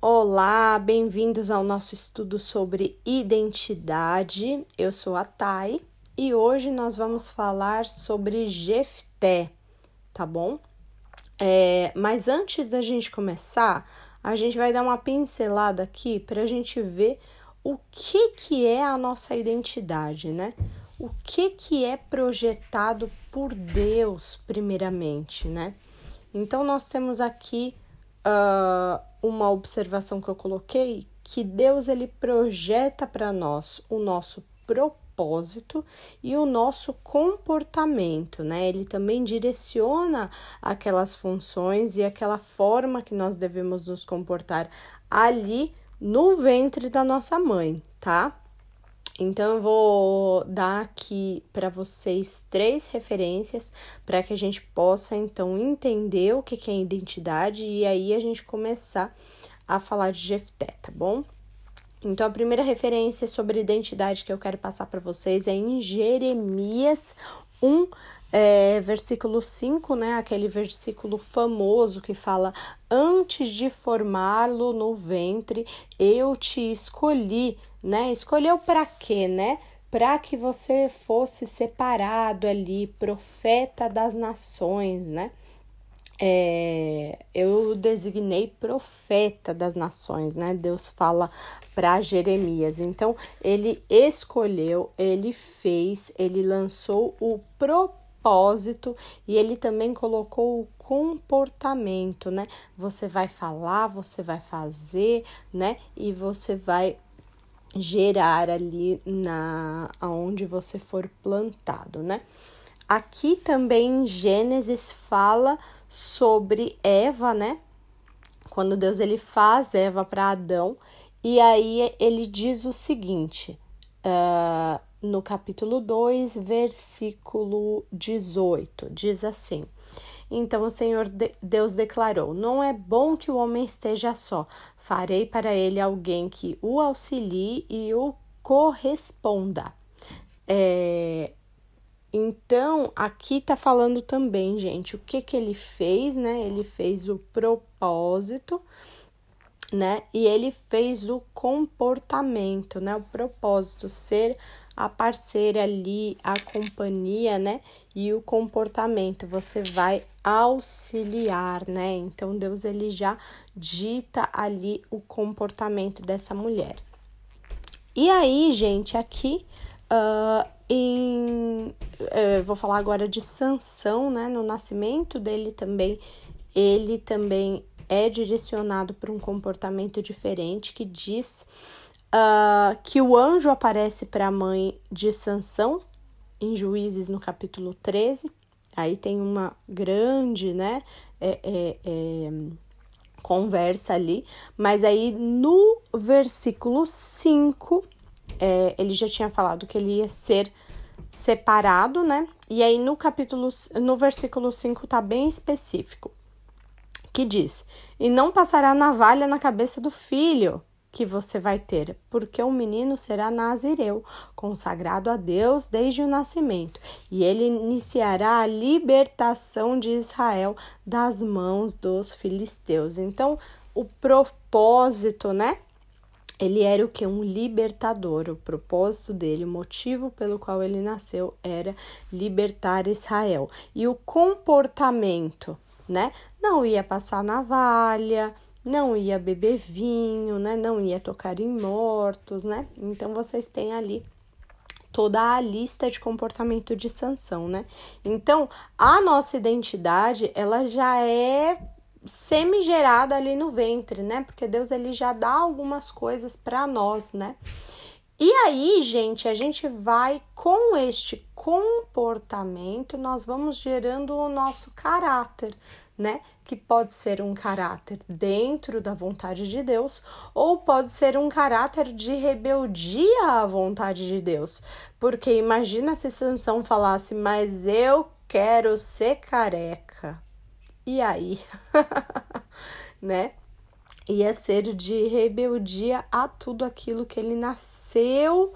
Olá, bem-vindos ao nosso estudo sobre identidade. Eu sou a Thay e hoje nós vamos falar sobre Jefté, tá bom? É, mas antes da gente começar, a gente vai dar uma pincelada aqui para a gente ver o que, que é a nossa identidade, né? O que, que é projetado por Deus, primeiramente, né? Então, nós temos aqui uh, uma observação que eu coloquei que Deus ele projeta para nós o nosso propósito e o nosso comportamento, né? Ele também direciona aquelas funções e aquela forma que nós devemos nos comportar ali no ventre da nossa mãe, tá? Então eu vou dar aqui para vocês três referências para que a gente possa então entender o que é identidade e aí a gente começar a falar de Jefté, tá bom? Então a primeira referência sobre identidade que eu quero passar para vocês é em Jeremias 1 é, versículo 5, né? Aquele versículo famoso que fala: Antes de formá-lo no ventre, eu te escolhi né? Escolheu para quê, né? Para que você fosse separado ali, profeta das nações, né? É, eu designei profeta das nações, né? Deus fala para Jeremias. Então, ele escolheu, ele fez, ele lançou o propósito e ele também colocou o comportamento, né? Você vai falar, você vai fazer, né? E você vai gerar ali na aonde você for plantado, né? Aqui também em Gênesis fala sobre Eva, né? Quando Deus ele faz Eva para Adão e aí ele diz o seguinte, uh, no capítulo 2, versículo 18, diz assim: então o Senhor Deus declarou: Não é bom que o homem esteja só. Farei para ele alguém que o auxilie e o corresponda. É, então, aqui tá falando também, gente, o que que ele fez, né? Ele fez o propósito, né? E ele fez o comportamento, né? O propósito, ser a parceira ali, a companhia, né? E o comportamento, você vai auxiliar, né? Então Deus ele já dita ali o comportamento dessa mulher. E aí, gente, aqui uh, em, uh, vou falar agora de Sansão, né? No nascimento dele também, ele também é direcionado para um comportamento diferente que diz uh, que o anjo aparece para a mãe de Sansão, em Juízes no capítulo 13. Aí tem uma grande, né, é, é, é, conversa ali, mas aí no versículo 5, é, ele já tinha falado que ele ia ser separado, né? E aí no capítulo, no versículo 5 tá bem específico, que diz: E não passará navalha na cabeça do filho, que você vai ter, porque o menino será nazireu, consagrado a Deus desde o nascimento, e ele iniciará a libertação de Israel das mãos dos filisteus. Então, o propósito, né? Ele era o que? Um libertador. O propósito dele, o motivo pelo qual ele nasceu era libertar Israel. E o comportamento, né? Não ia passar navalha, não ia beber vinho, né? Não ia tocar em mortos, né? Então vocês têm ali toda a lista de comportamento de sanção, né? Então, a nossa identidade, ela já é semi-gerada ali no ventre, né? Porque Deus ele já dá algumas coisas para nós, né? E aí, gente, a gente vai com este comportamento, nós vamos gerando o nosso caráter, né? Que pode ser um caráter dentro da vontade de Deus ou pode ser um caráter de rebeldia à vontade de Deus. Porque imagina se Sansão falasse: "Mas eu quero ser careca". E aí? né? Ia ser de rebeldia a tudo aquilo que ele nasceu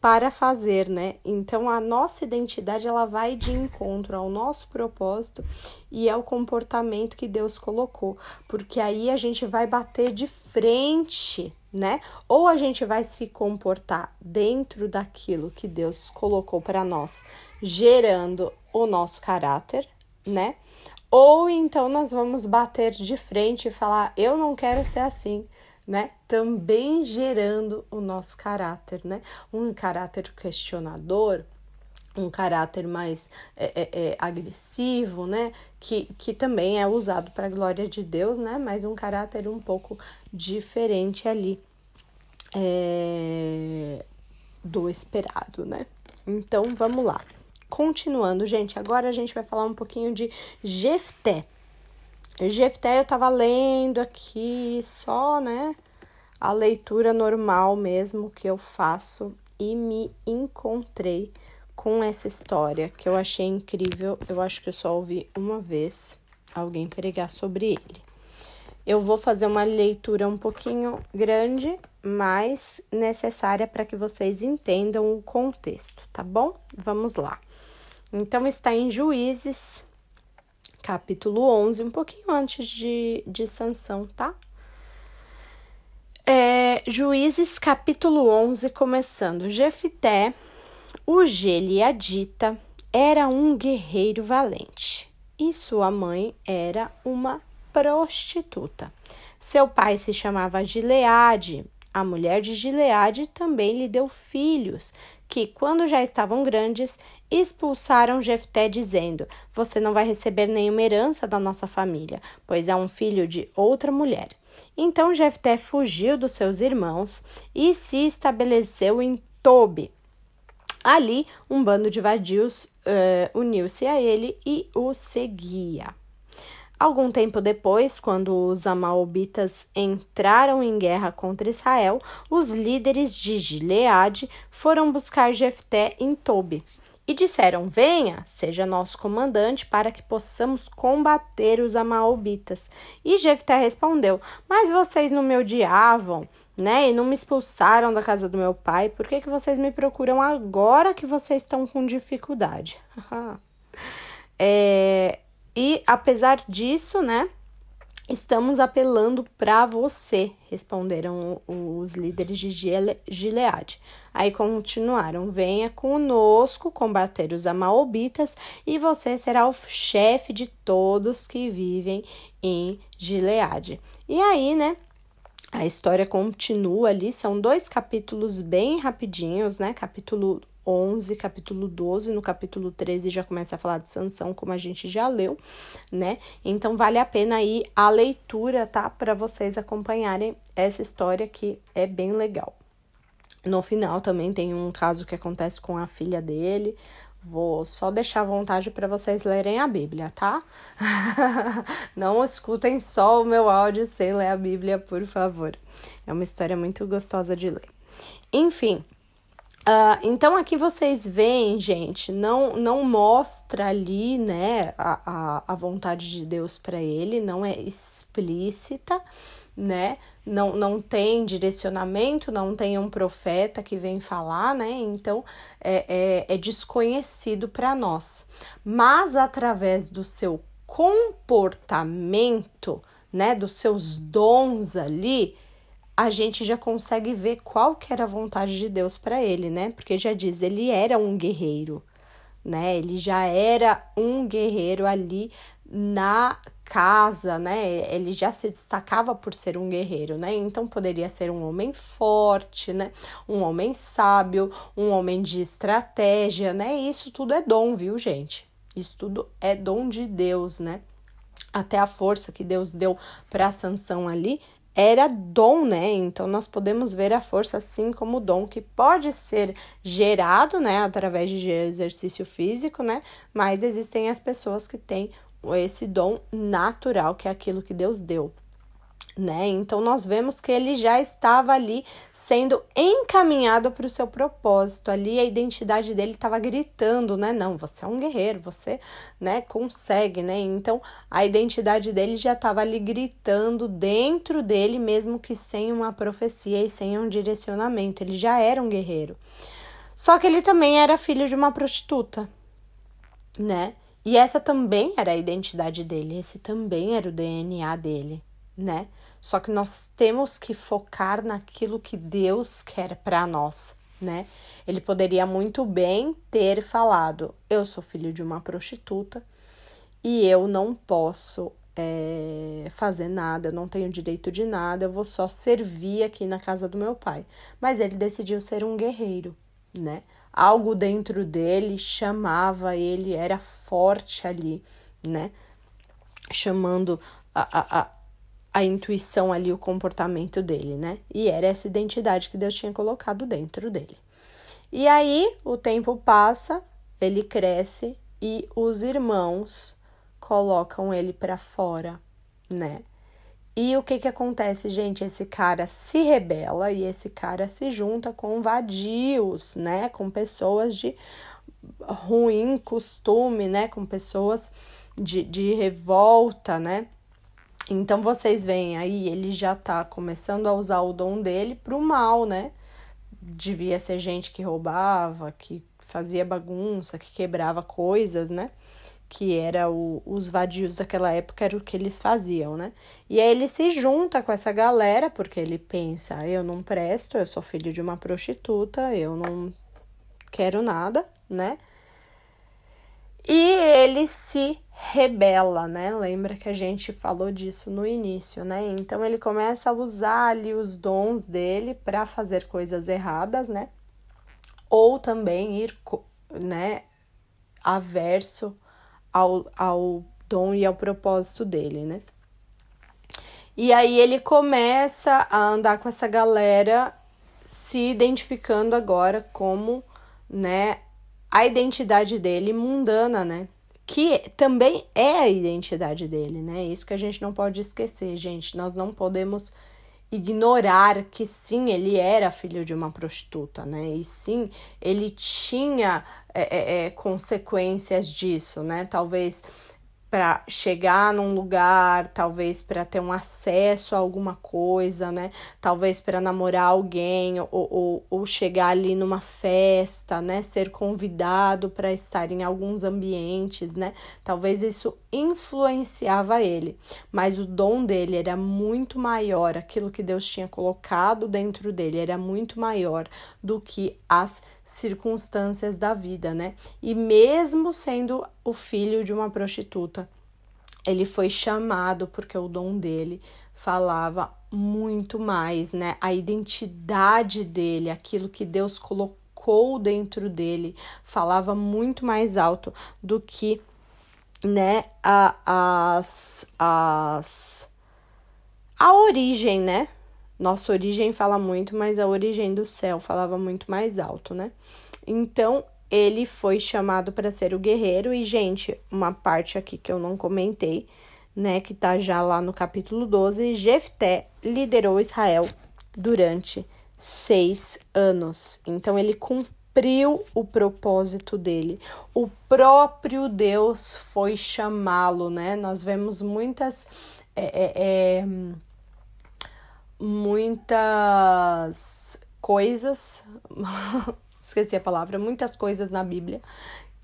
para fazer, né? Então a nossa identidade ela vai de encontro ao nosso propósito e ao comportamento que Deus colocou, porque aí a gente vai bater de frente, né? Ou a gente vai se comportar dentro daquilo que Deus colocou para nós, gerando o nosso caráter, né? Ou então nós vamos bater de frente e falar: eu não quero ser assim né? Também gerando o nosso caráter, né? Um caráter questionador, um caráter mais é, é, é, agressivo, né? Que, que também é usado para a glória de Deus, né? Mas um caráter um pouco diferente ali é, do esperado, né? Então vamos lá. Continuando, gente, agora a gente vai falar um pouquinho de Jefté. Jefté eu tava lendo aqui só, né? A leitura normal mesmo que eu faço e me encontrei com essa história que eu achei incrível. Eu acho que eu só ouvi uma vez alguém pregar sobre ele. Eu vou fazer uma leitura um pouquinho grande, mas necessária para que vocês entendam o contexto, tá bom? Vamos lá. Então, está em Juízes, capítulo 11, um pouquinho antes de, de Sansão, tá? É, Juízes, capítulo 11, começando. Jefité, o Geliadita, era um guerreiro valente e sua mãe era uma prostituta. Seu pai se chamava Gileade. A mulher de Gileade também lhe deu filhos, que, quando já estavam grandes, expulsaram Jefté, dizendo: Você não vai receber nenhuma herança da nossa família, pois é um filho de outra mulher. Então Jefté fugiu dos seus irmãos e se estabeleceu em Tobi. Ali, um bando de vadios uh, uniu-se a ele e o seguia. Algum tempo depois, quando os Amaobitas entraram em guerra contra Israel, os líderes de Gileade foram buscar Jefté em Tobi e disseram: Venha, seja nosso comandante, para que possamos combater os Amaobitas. E Jefté respondeu: Mas vocês não me odiavam, né? E não me expulsaram da casa do meu pai. Por que, que vocês me procuram agora que vocês estão com dificuldade? é, e apesar disso, né? Estamos apelando para você, responderam os líderes de Gileade. Aí continuaram: venha conosco combater os Amaobitas e você será o chefe de todos que vivem em Gileade. E aí, né? A história continua ali, são dois capítulos bem rapidinhos, né? Capítulo 11, capítulo 12, no capítulo 13 já começa a falar de Sansão, como a gente já leu, né? Então vale a pena aí a leitura, tá? Para vocês acompanharem essa história que é bem legal. No final também tem um caso que acontece com a filha dele. Vou só deixar à vontade para vocês lerem a Bíblia, tá? Não escutem só o meu áudio sem ler a Bíblia, por favor. É uma história muito gostosa de ler. Enfim, Uh, então aqui vocês veem, gente, não não mostra ali, né, a, a, a vontade de Deus para ele, não é explícita, né? Não, não tem direcionamento, não tem um profeta que vem falar, né? Então é, é, é desconhecido para nós. Mas através do seu comportamento, né, dos seus dons ali, a gente já consegue ver qual que era a vontade de Deus para ele, né? Porque já diz, ele era um guerreiro, né? Ele já era um guerreiro ali na casa, né? Ele já se destacava por ser um guerreiro, né? Então poderia ser um homem forte, né? Um homem sábio, um homem de estratégia, né? Isso tudo é dom, viu, gente? Isso tudo é dom de Deus, né? Até a força que Deus deu para Sansão ali era dom, né? Então nós podemos ver a força assim como dom que pode ser gerado, né, através de exercício físico, né? Mas existem as pessoas que têm esse dom natural, que é aquilo que Deus deu né? Então nós vemos que ele já estava ali sendo encaminhado para o seu propósito. Ali a identidade dele estava gritando, né? Não, você é um guerreiro, você, né, consegue, né? Então a identidade dele já estava ali gritando dentro dele, mesmo que sem uma profecia e sem um direcionamento. Ele já era um guerreiro. Só que ele também era filho de uma prostituta, né? E essa também era a identidade dele, esse também era o DNA dele, né? Só que nós temos que focar naquilo que Deus quer para nós, né? Ele poderia muito bem ter falado: Eu sou filho de uma prostituta e eu não posso é, fazer nada, eu não tenho direito de nada, eu vou só servir aqui na casa do meu pai. Mas ele decidiu ser um guerreiro, né? Algo dentro dele chamava ele, era forte ali, né? Chamando a, a, a intuição ali, o comportamento dele, né? E era essa identidade que Deus tinha colocado dentro dele. E aí o tempo passa, ele cresce e os irmãos colocam ele para fora, né? E o que que acontece, gente? Esse cara se rebela e esse cara se junta com vadios, né? Com pessoas de ruim costume, né? Com pessoas de, de revolta, né? Então vocês veem aí, ele já tá começando a usar o dom dele pro mal, né? Devia ser gente que roubava, que fazia bagunça, que quebrava coisas, né? que era o, os vadios daquela época, era o que eles faziam, né? E aí ele se junta com essa galera, porque ele pensa, eu não presto, eu sou filho de uma prostituta, eu não quero nada, né? E ele se rebela, né? Lembra que a gente falou disso no início, né? Então ele começa a usar ali os dons dele para fazer coisas erradas, né? Ou também ir, né, averso ao, ao dom e ao propósito dele, né? E aí ele começa a andar com essa galera, se identificando agora como, né, a identidade dele mundana, né? Que também é a identidade dele, né? Isso que a gente não pode esquecer, gente. Nós não podemos ignorar que sim, ele era filho de uma prostituta, né? E sim, ele tinha é, é, é consequências disso, né? Talvez para chegar num lugar, talvez para ter um acesso a alguma coisa, né? Talvez para namorar alguém ou, ou, ou, chegar ali numa festa, né? Ser convidado para estar em alguns ambientes, né? Talvez isso influenciava ele, mas o dom dele era muito maior, aquilo que Deus tinha colocado dentro dele era muito maior do que as circunstâncias da vida, né? E mesmo sendo o filho de uma prostituta, ele foi chamado porque o dom dele falava muito mais, né? A identidade dele, aquilo que Deus colocou dentro dele, falava muito mais alto do que, né, a, as, as a origem, né? Nossa origem fala muito, mas a origem do céu falava muito mais alto, né? Então, ele foi chamado para ser o guerreiro e gente, uma parte aqui que eu não comentei, né, que tá já lá no capítulo 12, Jefté liderou Israel durante seis anos. Então ele cumpriu o propósito dele. O próprio Deus foi chamá-lo, né? Nós vemos muitas é, é, é, muitas coisas, esqueci a palavra, muitas coisas na Bíblia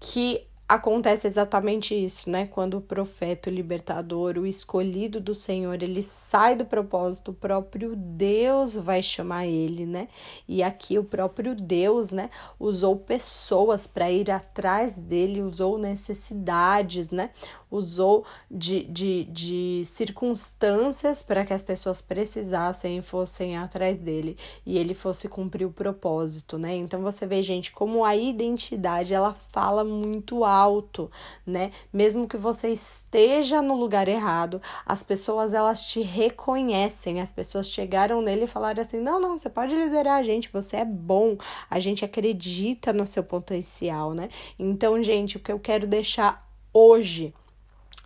que acontece exatamente isso, né? Quando o profeta, o libertador, o escolhido do Senhor, ele sai do propósito, o próprio Deus vai chamar ele, né? E aqui o próprio Deus, né, usou pessoas para ir atrás dele, usou necessidades, né? Usou de, de, de circunstâncias para que as pessoas precisassem e fossem atrás dele e ele fosse cumprir o propósito, né? Então você vê, gente, como a identidade ela fala muito alto alto, né? Mesmo que você esteja no lugar errado, as pessoas elas te reconhecem. As pessoas chegaram nele e falaram assim: "Não, não, você pode liderar a gente, você é bom. A gente acredita no seu potencial", né? Então, gente, o que eu quero deixar hoje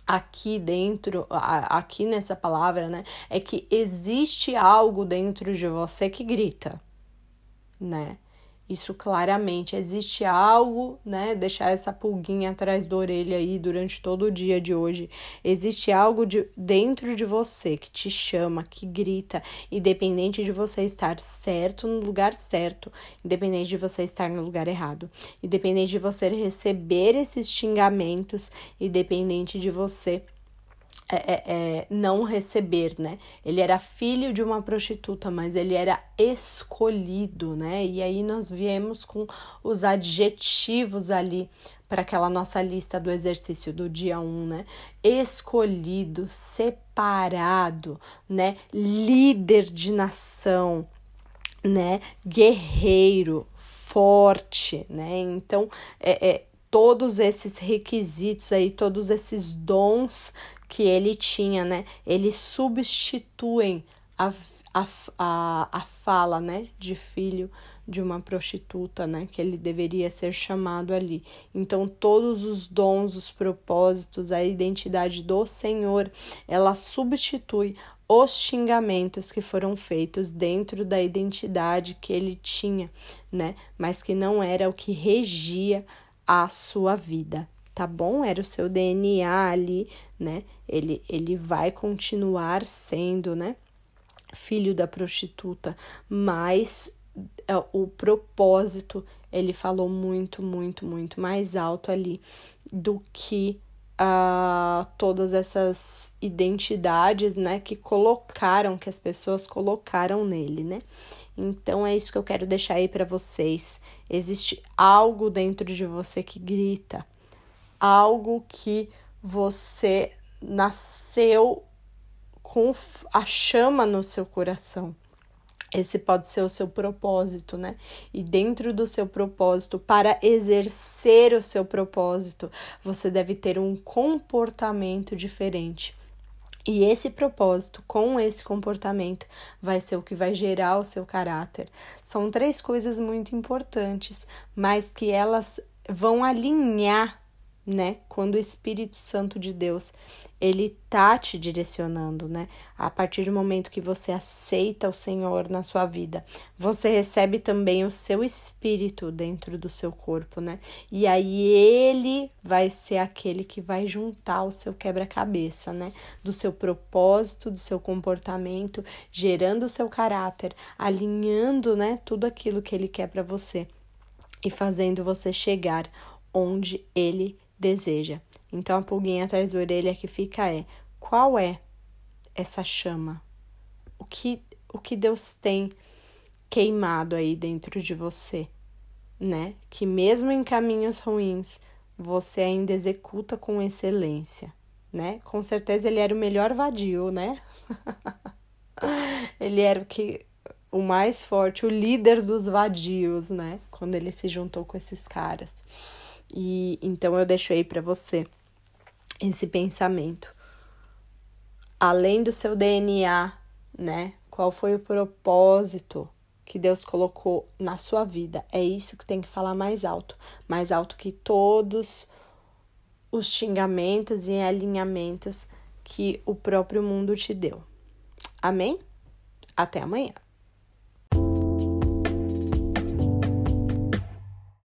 aqui dentro, aqui nessa palavra, né, é que existe algo dentro de você que grita, né? Isso claramente existe algo, né? Deixar essa pulguinha atrás da orelha aí durante todo o dia de hoje. Existe algo de, dentro de você que te chama, que grita, independente de você estar certo no lugar certo, independente de você estar no lugar errado, independente de você receber esses xingamentos, independente de você é, é, é, não receber, né? Ele era filho de uma prostituta, mas ele era escolhido, né? E aí nós viemos com os adjetivos ali para aquela nossa lista do exercício do dia 1, né? Escolhido, separado, né? Líder de nação, né? Guerreiro, forte, né? Então, é, é todos esses requisitos aí, todos esses dons que ele tinha, né? Eles substituem a, a, a, a fala, né? De filho de uma prostituta, né? Que ele deveria ser chamado ali. Então, todos os dons, os propósitos, a identidade do Senhor, ela substitui os xingamentos que foram feitos dentro da identidade que ele tinha, né? Mas que não era o que regia a sua vida tá bom? Era o seu DNA ali, né? Ele, ele vai continuar sendo, né? Filho da prostituta, mas é, o propósito ele falou muito, muito, muito mais alto ali do que uh, todas essas identidades, né? Que colocaram, que as pessoas colocaram nele, né? Então é isso que eu quero deixar aí para vocês. Existe algo dentro de você que grita, algo que você nasceu com a chama no seu coração. Esse pode ser o seu propósito, né? E dentro do seu propósito, para exercer o seu propósito, você deve ter um comportamento diferente. E esse propósito, com esse comportamento, vai ser o que vai gerar o seu caráter. São três coisas muito importantes, mas que elas vão alinhar né? Quando o Espírito Santo de Deus, ele tá te direcionando, né? A partir do momento que você aceita o Senhor na sua vida, você recebe também o seu espírito dentro do seu corpo, né? E aí ele vai ser aquele que vai juntar o seu quebra-cabeça, né? Do seu propósito, do seu comportamento, gerando o seu caráter, alinhando, né, tudo aquilo que ele quer para você e fazendo você chegar onde ele deseja. Então a pulguinha atrás da orelha que fica é: qual é essa chama? O que o que Deus tem queimado aí dentro de você, né? Que mesmo em caminhos ruins, você ainda executa com excelência, né? Com certeza ele era o melhor vadio, né? ele era o que o mais forte, o líder dos vadios, né? Quando ele se juntou com esses caras. E então eu deixo aí para você esse pensamento. Além do seu DNA, né? Qual foi o propósito que Deus colocou na sua vida? É isso que tem que falar mais alto, mais alto que todos os xingamentos e alinhamentos que o próprio mundo te deu. Amém? Até amanhã.